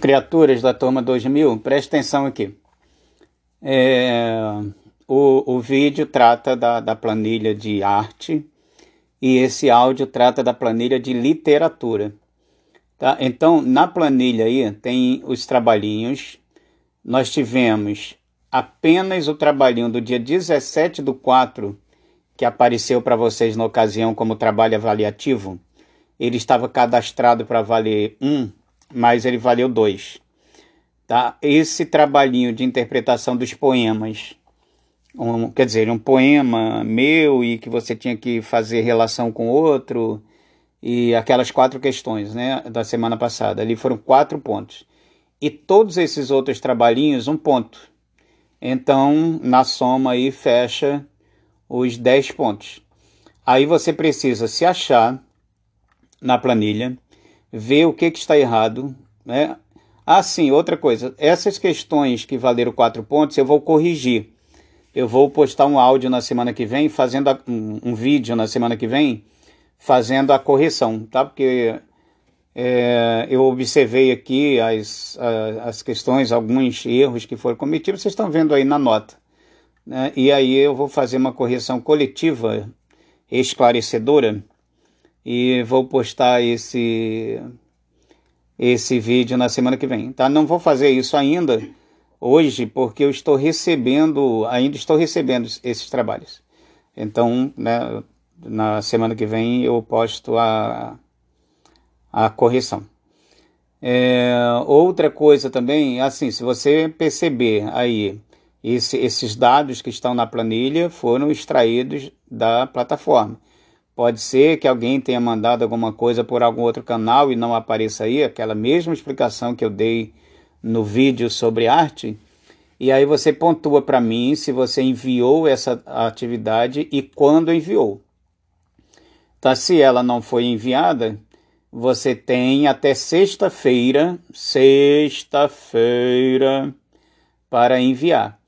Criaturas da turma 2000, preste atenção aqui. É, o, o vídeo trata da, da planilha de arte e esse áudio trata da planilha de literatura. Tá? Então, na planilha aí tem os trabalhinhos. Nós tivemos apenas o trabalhinho do dia 17 do 4, que apareceu para vocês na ocasião como trabalho avaliativo. Ele estava cadastrado para valer 1 mas ele valeu dois. Tá? Esse trabalhinho de interpretação dos poemas, um, quer dizer, um poema meu e que você tinha que fazer relação com outro, e aquelas quatro questões né, da semana passada. Ali foram quatro pontos. E todos esses outros trabalhinhos, um ponto. Então, na soma aí, fecha os dez pontos. Aí você precisa se achar na planilha ver o que, que está errado. Né? Ah, sim, outra coisa. Essas questões que valeram quatro pontos, eu vou corrigir. Eu vou postar um áudio na semana que vem, fazendo a, um, um, vídeo na semana que vem, fazendo a correção, tá? Porque é, eu observei aqui as, as questões, alguns erros que foram cometidos, vocês estão vendo aí na nota. Né? E aí eu vou fazer uma correção coletiva esclarecedora e vou postar esse esse vídeo na semana que vem, tá? Não vou fazer isso ainda hoje porque eu estou recebendo, ainda estou recebendo esses trabalhos. Então, né, na semana que vem eu posto a, a correção. É, outra coisa também, assim, se você perceber aí, esse, esses dados que estão na planilha foram extraídos da plataforma. Pode ser que alguém tenha mandado alguma coisa por algum outro canal e não apareça aí, aquela mesma explicação que eu dei no vídeo sobre arte. E aí você pontua para mim se você enviou essa atividade e quando enviou. Tá, se ela não foi enviada, você tem até sexta-feira, sexta-feira para enviar.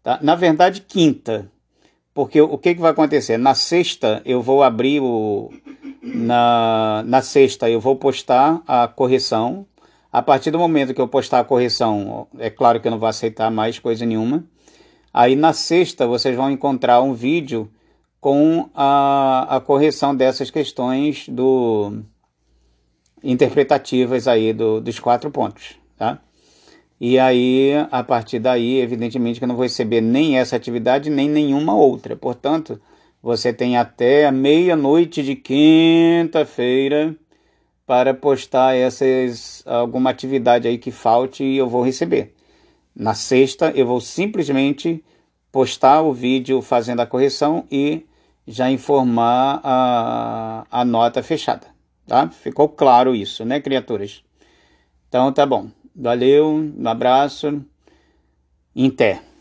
Tá? Na verdade, quinta, porque o que, que vai acontecer? Na sexta eu vou abrir o. Na, na sexta eu vou postar a correção. A partir do momento que eu postar a correção, é claro que eu não vou aceitar mais coisa nenhuma. Aí na sexta vocês vão encontrar um vídeo com a, a correção dessas questões do interpretativas aí do, dos quatro pontos, tá? E aí, a partir daí, evidentemente que eu não vou receber nem essa atividade, nem nenhuma outra. Portanto, você tem até meia-noite de quinta-feira para postar essas alguma atividade aí que falte e eu vou receber. Na sexta, eu vou simplesmente postar o vídeo fazendo a correção e já informar a, a nota fechada, tá? Ficou claro isso, né, criaturas? Então, tá bom. Valeu, um abraço. Inter.